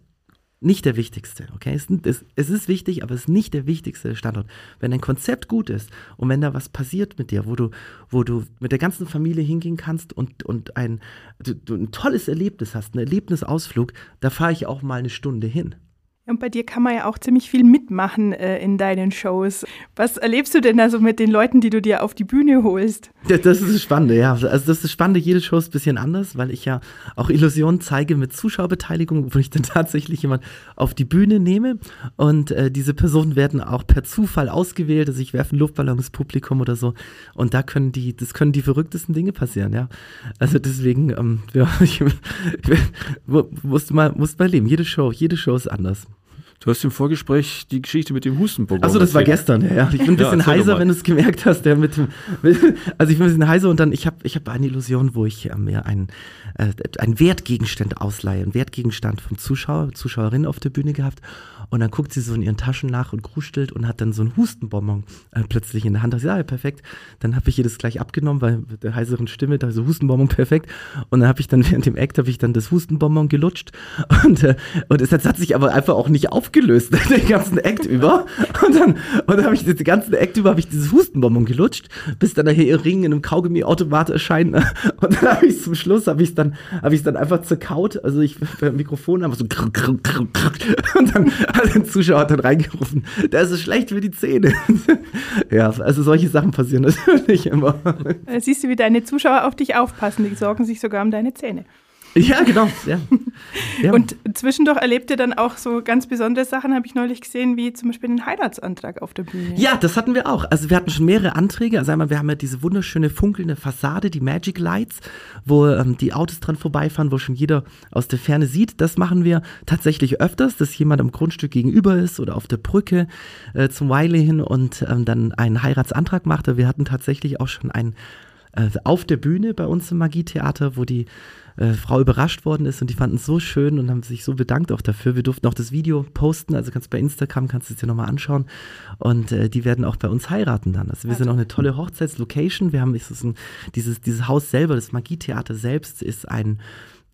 nicht der wichtigste, okay? Es, es, es, ist wichtig, aber es ist nicht der wichtigste Standort. Wenn ein Konzept gut ist und wenn da was passiert mit dir, wo du, wo du mit der ganzen Familie hingehen kannst und, und ein, du, du ein tolles Erlebnis hast, ein Erlebnisausflug, da fahre ich auch mal eine Stunde hin. Und bei dir kann man ja auch ziemlich viel mitmachen äh, in deinen Shows. Was erlebst du denn also mit den Leuten, die du dir auf die Bühne holst? Ja, das ist das Spannende, ja. Also das ist Spannende, jede Show ist ein bisschen anders, weil ich ja auch Illusionen zeige mit Zuschauerbeteiligung, wo ich dann [LAUGHS] tatsächlich jemand auf die Bühne nehme und äh, diese Personen werden auch per Zufall ausgewählt, also ich werfe einen Luftballon ins Publikum oder so und da können die, das können die verrücktesten Dinge passieren, ja. Also deswegen, ähm, [LAUGHS] ja, ich, [LAUGHS] ich, musst mal, musst mal leben. Jede Show, jede Show ist anders. Du hast im Vorgespräch die Geschichte mit dem Hustenbonbon. Achso, das war gestern, ja. Ich bin ein bisschen ja, heiser, wenn du es gemerkt hast. Der mit dem, also ich bin ein bisschen heiser und dann, ich habe ich hab eine Illusion, wo ich äh, mir einen, äh, einen Wertgegenstand ausleihe, einen Wertgegenstand vom Zuschauer, Zuschauerin auf der Bühne gehabt. Und dann guckt sie so in ihren Taschen nach und krustelt und hat dann so einen Hustenbonbon äh, plötzlich in der Hand. Da ja, perfekt. Dann habe ich ihr das gleich abgenommen, weil mit der heiseren Stimme, da so Hustenbonbon [LAUGHS] perfekt. Und dann habe ich dann während dem Act habe ich dann das Hustenbonbon gelutscht [LAUGHS] und äh, und es hat sich aber einfach auch nicht aufgelöst [LAUGHS] den ganzen Act über. Und dann und dann habe ich den ganzen Act über habe ich dieses Hustenbonbon gelutscht, bis dann nachher ihr Ring in einem Kaugummi-Automat erscheint. Und dann habe ich zum Schluss habe ich dann habe ich dann einfach zerkaut. Also ich beim Mikrofon einfach so und dann hat ein Zuschauer dann reingerufen, das ist schlecht für die Zähne. [LAUGHS] ja, also solche Sachen passieren [LAUGHS] natürlich immer. Siehst du, wie deine Zuschauer auf dich aufpassen, die sorgen sich sogar um deine Zähne. Ja, genau. Ja. [LAUGHS] ja. Und zwischendurch erlebt ihr dann auch so ganz besondere Sachen, habe ich neulich gesehen, wie zum Beispiel einen Heiratsantrag auf der Bühne. Ja, das hatten wir auch. Also wir hatten schon mehrere Anträge. Also einmal, wir haben ja diese wunderschöne funkelnde Fassade, die Magic Lights, wo ähm, die Autos dran vorbeifahren, wo schon jeder aus der Ferne sieht. Das machen wir tatsächlich öfters, dass jemand am Grundstück gegenüber ist oder auf der Brücke äh, zum Wiley hin und ähm, dann einen Heiratsantrag macht. Wir hatten tatsächlich auch schon einen äh, auf der Bühne bei uns im Magietheater, wo die äh, Frau überrascht worden ist und die fanden es so schön und haben sich so bedankt auch dafür. Wir durften auch das Video posten, also kannst bei Instagram, kannst du es dir nochmal anschauen und äh, die werden auch bei uns heiraten dann. Also wir sind auch eine tolle Hochzeitslocation. Wir haben ist ein, dieses, dieses Haus selber, das Magietheater selbst ist ein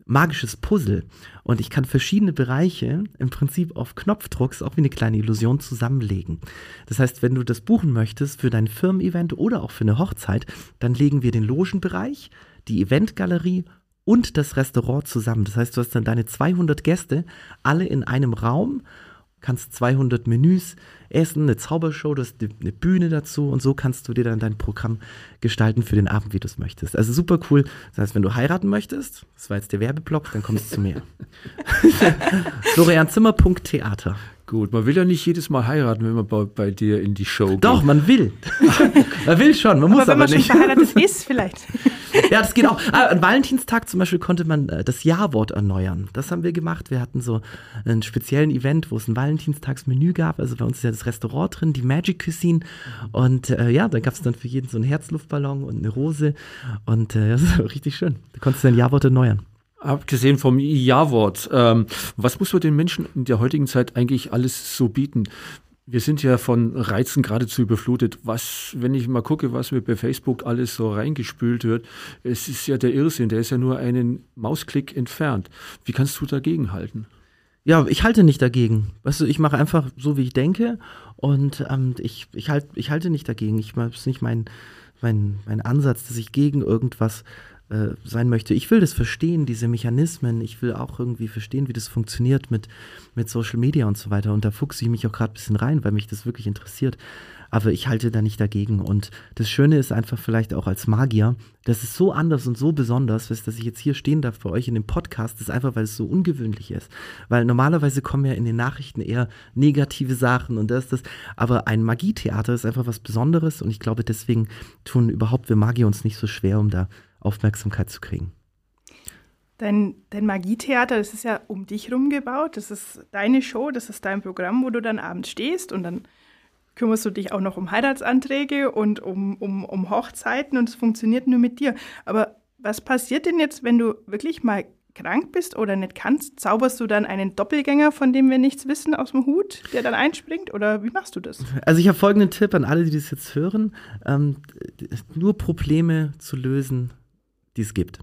magisches Puzzle und ich kann verschiedene Bereiche im Prinzip auf Knopfdrucks auch wie eine kleine Illusion zusammenlegen. Das heißt, wenn du das buchen möchtest für dein Firmen-Event oder auch für eine Hochzeit, dann legen wir den Logenbereich, die Eventgalerie und das Restaurant zusammen. Das heißt, du hast dann deine 200 Gäste alle in einem Raum, kannst 200 Menüs essen, eine Zaubershow, du hast eine Bühne dazu und so kannst du dir dann dein Programm gestalten für den Abend, wie du es möchtest. Also super cool. Das heißt, wenn du heiraten möchtest, das war jetzt der Werbeblock, dann kommst du zu mir. [LAUGHS] [LAUGHS] Florianzimmer.theater. Gut, man will ja nicht jedes Mal heiraten, wenn man bei, bei dir in die Show geht. Doch, man will. [LAUGHS] man will schon, man aber muss aber, wenn man nicht. Schon verheiratet ist, vielleicht. [LAUGHS] ja, das geht auch. Ah, an Valentinstag zum Beispiel konnte man äh, das Ja-Wort erneuern. Das haben wir gemacht. Wir hatten so einen speziellen Event, wo es ein Valentinstagsmenü gab. Also bei uns ist ja das Restaurant drin, die Magic Cuisine. Und äh, ja, da gab es dann für jeden so einen Herzluftballon und eine Rose. Und äh, [LAUGHS] das ist richtig schön. Da konntest du dein Ja-Wort erneuern. Abgesehen vom Ja-Wort, ähm, was muss man den Menschen in der heutigen Zeit eigentlich alles so bieten? Wir sind ja von Reizen geradezu überflutet. Was, wenn ich mal gucke, was mir bei Facebook alles so reingespült wird, es ist ja der Irrsinn, der ist ja nur einen Mausklick entfernt. Wie kannst du dagegen halten? Ja, ich halte nicht dagegen. Weißt du, ich mache einfach so, wie ich denke und ähm, ich, ich, halt, ich halte nicht dagegen. Ich das ist nicht mein, mein, mein Ansatz, dass ich gegen irgendwas äh, sein möchte. Ich will das verstehen, diese Mechanismen. Ich will auch irgendwie verstehen, wie das funktioniert mit, mit Social Media und so weiter. Und da fuchse ich mich auch gerade ein bisschen rein, weil mich das wirklich interessiert. Aber ich halte da nicht dagegen. Und das Schöne ist einfach vielleicht auch als Magier, das ist so anders und so besonders, dass ich jetzt hier stehen darf bei euch in dem Podcast, ist einfach, weil es so ungewöhnlich ist. Weil normalerweise kommen ja in den Nachrichten eher negative Sachen und das, das. Aber ein Magietheater ist einfach was Besonderes und ich glaube, deswegen tun überhaupt wir Magier uns nicht so schwer, um da Aufmerksamkeit zu kriegen. Dein, dein Magietheater, das ist ja um dich rum gebaut. Das ist deine Show, das ist dein Programm, wo du dann abends stehst und dann kümmerst du dich auch noch um Heiratsanträge und um, um, um Hochzeiten und es funktioniert nur mit dir. Aber was passiert denn jetzt, wenn du wirklich mal krank bist oder nicht kannst? Zauberst du dann einen Doppelgänger, von dem wir nichts wissen, aus dem Hut, der dann einspringt? Oder wie machst du das? Also ich habe folgenden Tipp an alle, die das jetzt hören. Ähm, nur Probleme zu lösen die es gibt.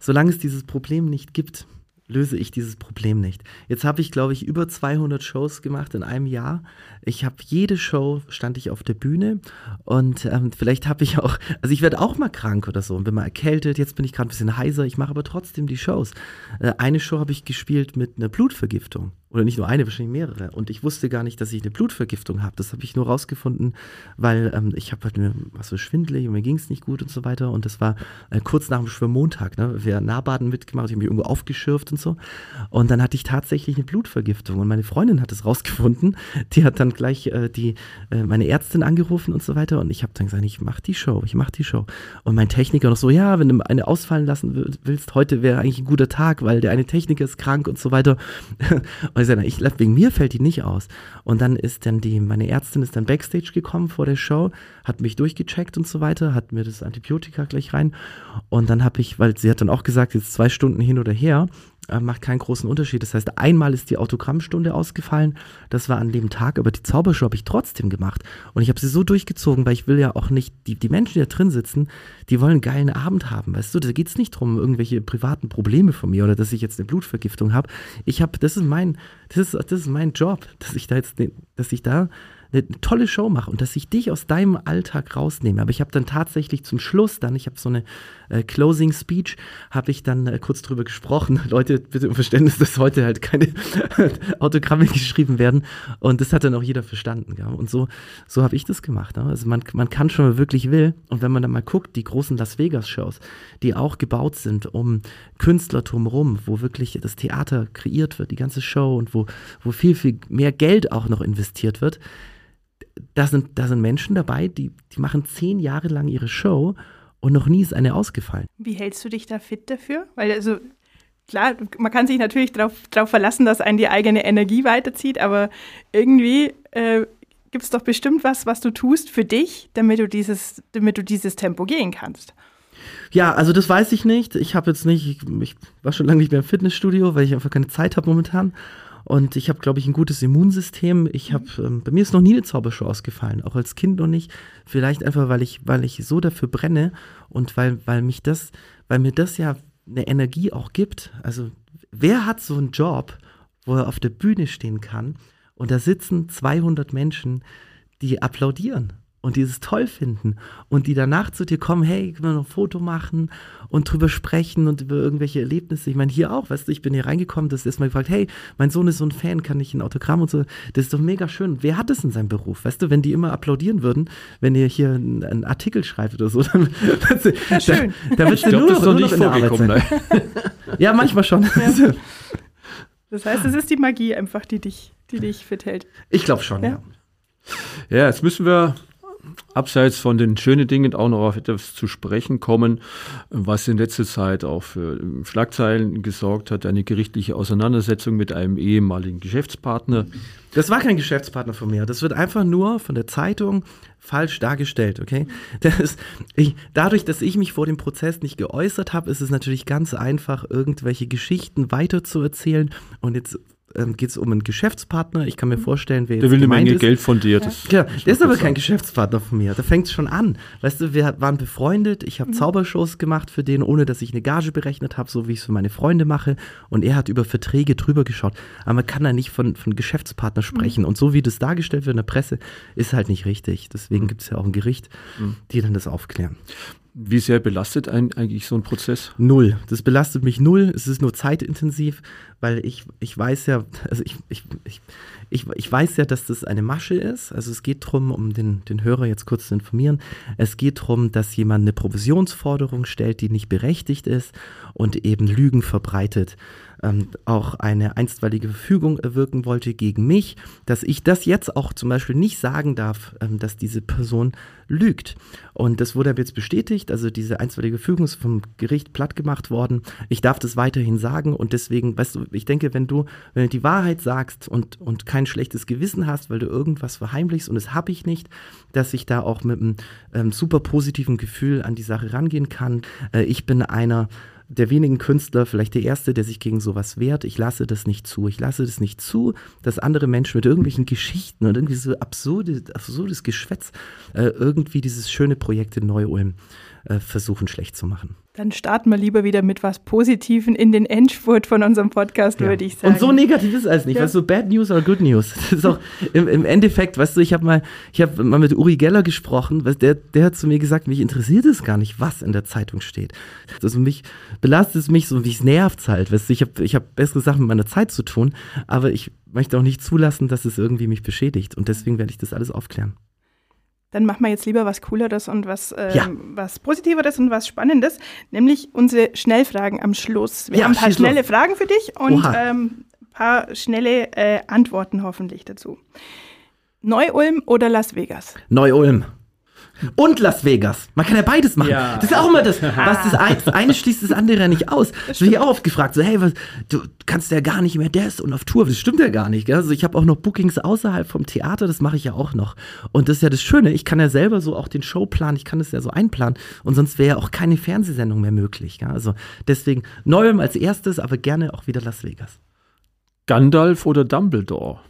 Solange es dieses Problem nicht gibt, löse ich dieses Problem nicht. Jetzt habe ich, glaube ich, über 200 Shows gemacht in einem Jahr. Ich habe jede Show, stand ich auf der Bühne und ähm, vielleicht habe ich auch, also ich werde auch mal krank oder so und bin mal erkältet. Jetzt bin ich gerade ein bisschen heiser, ich mache aber trotzdem die Shows. Äh, eine Show habe ich gespielt mit einer Blutvergiftung. Oder nicht nur eine, wahrscheinlich mehrere. Und ich wusste gar nicht, dass ich eine Blutvergiftung habe. Das habe ich nur rausgefunden, weil ähm, ich habe halt was so schwindelig und mir ging es nicht gut und so weiter. Und das war äh, kurz nach dem Schwimmmontag. Ne? Wir Nahbaden mitgemacht, ich habe mich irgendwo aufgeschürft und so. Und dann hatte ich tatsächlich eine Blutvergiftung. Und meine Freundin hat es rausgefunden. Die hat dann gleich äh, die, äh, meine Ärztin angerufen und so weiter. Und ich habe dann gesagt, ich mache die Show, ich mache die Show. Und mein Techniker noch so, ja, wenn du eine ausfallen lassen willst, heute wäre eigentlich ein guter Tag, weil der eine Techniker ist krank und so weiter. und [LAUGHS] ich sage, ich, wegen mir fällt die nicht aus. Und dann ist dann die, meine Ärztin ist dann Backstage gekommen vor der Show, hat mich durchgecheckt und so weiter, hat mir das Antibiotika gleich rein. Und dann habe ich, weil sie hat dann auch gesagt, jetzt zwei Stunden hin oder her, äh, macht keinen großen Unterschied. Das heißt, einmal ist die Autogrammstunde ausgefallen, das war an dem Tag, aber die Zaubershow habe ich trotzdem gemacht. Und ich habe sie so durchgezogen, weil ich will ja auch nicht, die, die Menschen, die da drin sitzen, die wollen einen geilen Abend haben, weißt du, da geht es nicht darum, irgendwelche privaten Probleme von mir oder dass ich jetzt eine Blutvergiftung habe. Ich habe, das ist mein, das ist, das ist mein Job, dass ich da jetzt, dass ich da eine tolle Show mache und dass ich dich aus deinem Alltag rausnehme. Aber ich habe dann tatsächlich zum Schluss dann, ich habe so eine äh, Closing Speech, habe ich dann äh, kurz drüber gesprochen. [LAUGHS] Leute, bitte um Verständnis, dass heute halt keine [LAUGHS] Autogramme geschrieben werden. Und das hat dann auch jeder verstanden. Gell? Und so, so habe ich das gemacht. Ne? Also man, man kann schon, wenn man wirklich will. Und wenn man dann mal guckt, die großen Las Vegas Shows, die auch gebaut sind um Künstlertum rum, wo wirklich das Theater kreiert wird, die ganze Show und wo, wo viel, viel mehr Geld auch noch investiert wird, da sind, da sind Menschen dabei, die, die machen zehn Jahre lang ihre Show und noch nie ist eine ausgefallen. Wie hältst du dich da fit dafür? Weil also klar, man kann sich natürlich darauf verlassen, dass einen die eigene Energie weiterzieht, aber irgendwie äh, gibt es doch bestimmt was, was du tust für dich, damit du dieses, damit du dieses Tempo gehen kannst. Ja, also das weiß ich nicht. Ich habe jetzt nicht, ich, ich war schon lange nicht mehr im Fitnessstudio, weil ich einfach keine Zeit habe momentan. Und ich habe, glaube ich, ein gutes Immunsystem. Ich habe, ähm, bei mir ist noch nie eine Zaubershow ausgefallen, auch als Kind noch nicht. Vielleicht einfach, weil ich, weil ich so dafür brenne und weil, weil mich das, weil mir das ja eine Energie auch gibt. Also wer hat so einen Job, wo er auf der Bühne stehen kann und da sitzen 200 Menschen, die applaudieren? Und die es toll finden und die danach zu dir kommen, hey, können wir noch ein Foto machen und drüber sprechen und über irgendwelche Erlebnisse. Ich meine, hier auch, weißt du, ich bin hier reingekommen, das ist mal gefragt, hey, mein Sohn ist so ein Fan, kann ich ein Autogramm und so. Das ist doch mega schön. Wer hat das in seinem Beruf? Weißt du, wenn die immer applaudieren würden, wenn ihr hier einen, einen Artikel schreibt oder so, [LAUGHS] dann, ja, schön. da, da wird ja nur, noch, nur noch in der Arbeit sein. [LAUGHS] ja, manchmal schon. Ja. [LAUGHS] Das heißt, es ist die Magie einfach, die dich, die dich fit hält. Ich glaube schon, ja. Ja, jetzt müssen wir abseits von den schönen Dingen auch noch auf etwas zu sprechen kommen, was in letzter Zeit auch für Schlagzeilen gesorgt hat, eine gerichtliche Auseinandersetzung mit einem ehemaligen Geschäftspartner. Das war kein Geschäftspartner von mir. Das wird einfach nur von der Zeitung falsch dargestellt, okay? Das, ich, dadurch, dass ich mich vor dem Prozess nicht geäußert habe, ist es natürlich ganz einfach, irgendwelche Geschichten weiterzuerzählen. Und jetzt ähm, geht es um einen Geschäftspartner. Ich kann mir vorstellen, wer Der will eine Menge ist. Geld von dir. Das ja, der ist aber kein Geschäftspartner von mir. Da fängt es schon an. Weißt du, wir waren befreundet. Ich habe mhm. Zaubershows gemacht für den, ohne dass ich eine Gage berechnet habe, so wie ich es für meine Freunde mache. Und er hat über Verträge drüber geschaut. Aber man kann da nicht von, von Geschäftspartner sprechen. Mhm. Und so wie das dargestellt wird in der Presse, ist halt nicht richtig. Deswegen mhm. gibt es ja auch ein Gericht, mhm. die dann das aufklären. Wie sehr belastet ein, eigentlich so ein Prozess? Null. Das belastet mich null. Es ist nur zeitintensiv, weil ich, ich weiß ja, also ich, ich, ich, ich, ich weiß ja, dass das eine Masche ist. Also es geht darum, um den, den Hörer jetzt kurz zu informieren, es geht darum, dass jemand eine Provisionsforderung stellt, die nicht berechtigt ist und eben Lügen verbreitet ähm, auch eine einstweilige Verfügung erwirken wollte gegen mich, dass ich das jetzt auch zum Beispiel nicht sagen darf, ähm, dass diese Person lügt. Und das wurde jetzt bestätigt, also diese einstweilige Verfügung ist vom Gericht platt gemacht worden. Ich darf das weiterhin sagen und deswegen, weißt du, ich denke, wenn du, wenn du die Wahrheit sagst und, und kein schlechtes Gewissen hast, weil du irgendwas verheimlichst und das habe ich nicht, dass ich da auch mit einem ähm, super positiven Gefühl an die Sache rangehen kann. Äh, ich bin einer, der wenigen Künstler, vielleicht der erste, der sich gegen sowas wehrt. Ich lasse das nicht zu. Ich lasse das nicht zu, dass andere Menschen mit irgendwelchen Geschichten und irgendwie so absurde, absurdes Geschwätz äh, irgendwie dieses schöne Projekt in Neu-Ulm äh, versuchen schlecht zu machen. Dann starten wir lieber wieder mit was Positiven in den Endspurt von unserem Podcast, ja. würde ich sagen. Und so negativ ist es nicht. Ja. Weißt du, Bad News oder Good News? Das ist auch im, im Endeffekt, weißt du, ich habe mal, ich habe mal mit Uri Geller gesprochen, weil der, der hat zu mir gesagt, mich interessiert es gar nicht, was in der Zeitung steht. Also mich belastet es mich so, mich nervt es halt. Weißt du, ich habe ich hab bessere Sachen mit meiner Zeit zu tun, aber ich möchte auch nicht zulassen, dass es irgendwie mich beschädigt. Und deswegen werde ich das alles aufklären dann machen wir jetzt lieber was Cooleres und was, ähm, ja. was Positiveres und was Spannendes, nämlich unsere Schnellfragen am Schluss. Wir ja, haben ein paar schnelle los. Fragen für dich und ein ähm, paar schnelle äh, Antworten hoffentlich dazu. Neu-Ulm oder Las Vegas? Neu-Ulm und Las Vegas. Man kann ja beides machen. Ja. Das ist auch immer das, [LAUGHS] was das eine, das eine schließt das andere ja nicht aus. Das wird hier auch oft gefragt, so hey, was, du kannst ja gar nicht mehr das und auf Tour. Das stimmt ja gar nicht. Gell? Also ich habe auch noch Bookings außerhalb vom Theater, das mache ich ja auch noch. Und das ist ja das Schöne, ich kann ja selber so auch den Showplan, ich kann das ja so einplanen und sonst wäre ja auch keine Fernsehsendung mehr möglich. Gell? Also deswegen Neuem als erstes, aber gerne auch wieder Las Vegas. Gandalf oder Dumbledore?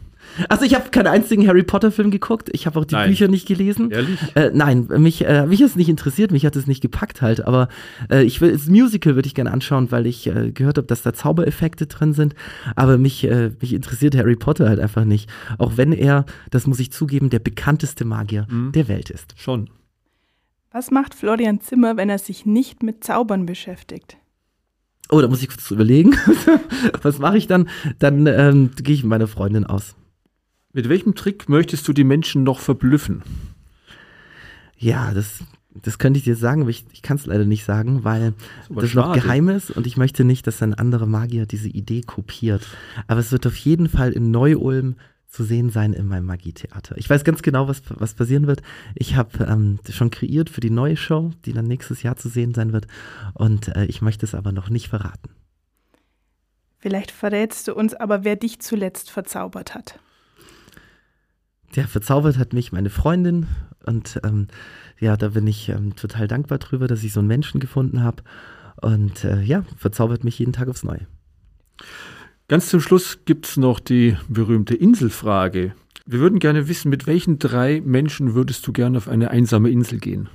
Also ich habe keinen einzigen Harry Potter Film geguckt. Ich habe auch die nein. Bücher nicht gelesen. Ehrlich? Äh, nein, mich äh, mich hat es nicht interessiert. Mich hat es nicht gepackt halt. Aber äh, ich will das Musical würde ich gerne anschauen, weil ich äh, gehört habe, dass da Zaubereffekte drin sind. Aber mich äh, mich interessiert Harry Potter halt einfach nicht. Auch wenn er, das muss ich zugeben, der bekannteste Magier mhm. der Welt ist. Schon. Was macht Florian Zimmer, wenn er sich nicht mit Zaubern beschäftigt? Oh, da muss ich kurz überlegen. [LAUGHS] Was mache ich dann? Dann ähm, gehe ich mit meiner Freundin aus. Mit welchem Trick möchtest du die Menschen noch verblüffen? Ja, das, das könnte ich dir sagen, aber ich, ich kann es leider nicht sagen, weil das, das noch geheim ist und ich möchte nicht, dass ein anderer Magier diese Idee kopiert. Aber es wird auf jeden Fall in Neu-Ulm zu sehen sein in meinem Magietheater. Ich weiß ganz genau, was, was passieren wird. Ich habe ähm, schon kreiert für die neue Show, die dann nächstes Jahr zu sehen sein wird. Und äh, ich möchte es aber noch nicht verraten. Vielleicht verrätst du uns aber, wer dich zuletzt verzaubert hat ja, verzaubert hat mich meine Freundin und ähm, ja, da bin ich ähm, total dankbar drüber, dass ich so einen Menschen gefunden habe und äh, ja, verzaubert mich jeden Tag aufs Neue. Ganz zum Schluss gibt es noch die berühmte Inselfrage. Wir würden gerne wissen, mit welchen drei Menschen würdest du gerne auf eine einsame Insel gehen?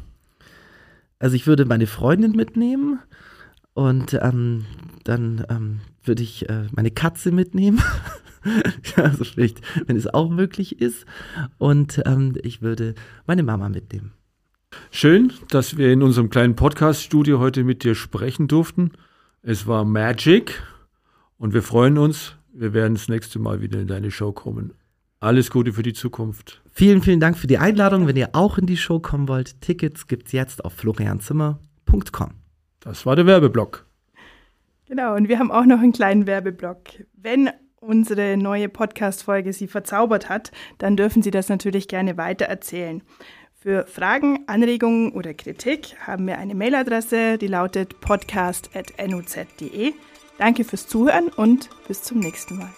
Also ich würde meine Freundin mitnehmen und ähm, dann ähm, würde ich äh, meine Katze mitnehmen. [LAUGHS] [LAUGHS] also vielleicht, wenn es auch möglich ist. Und ähm, ich würde meine Mama mitnehmen. Schön, dass wir in unserem kleinen Podcast-Studio heute mit dir sprechen durften. Es war Magic und wir freuen uns. Wir werden das nächste Mal wieder in deine Show kommen. Alles Gute für die Zukunft. Vielen, vielen Dank für die Einladung. Wenn ihr auch in die Show kommen wollt, Tickets gibt es jetzt auf florianzimmer.com. Das war der Werbeblock. Genau, und wir haben auch noch einen kleinen Werbeblock. Wenn unsere neue Podcast-Folge Sie verzaubert hat, dann dürfen Sie das natürlich gerne weitererzählen. Für Fragen, Anregungen oder Kritik haben wir eine Mailadresse, die lautet podcast.nuz.de. Danke fürs Zuhören und bis zum nächsten Mal.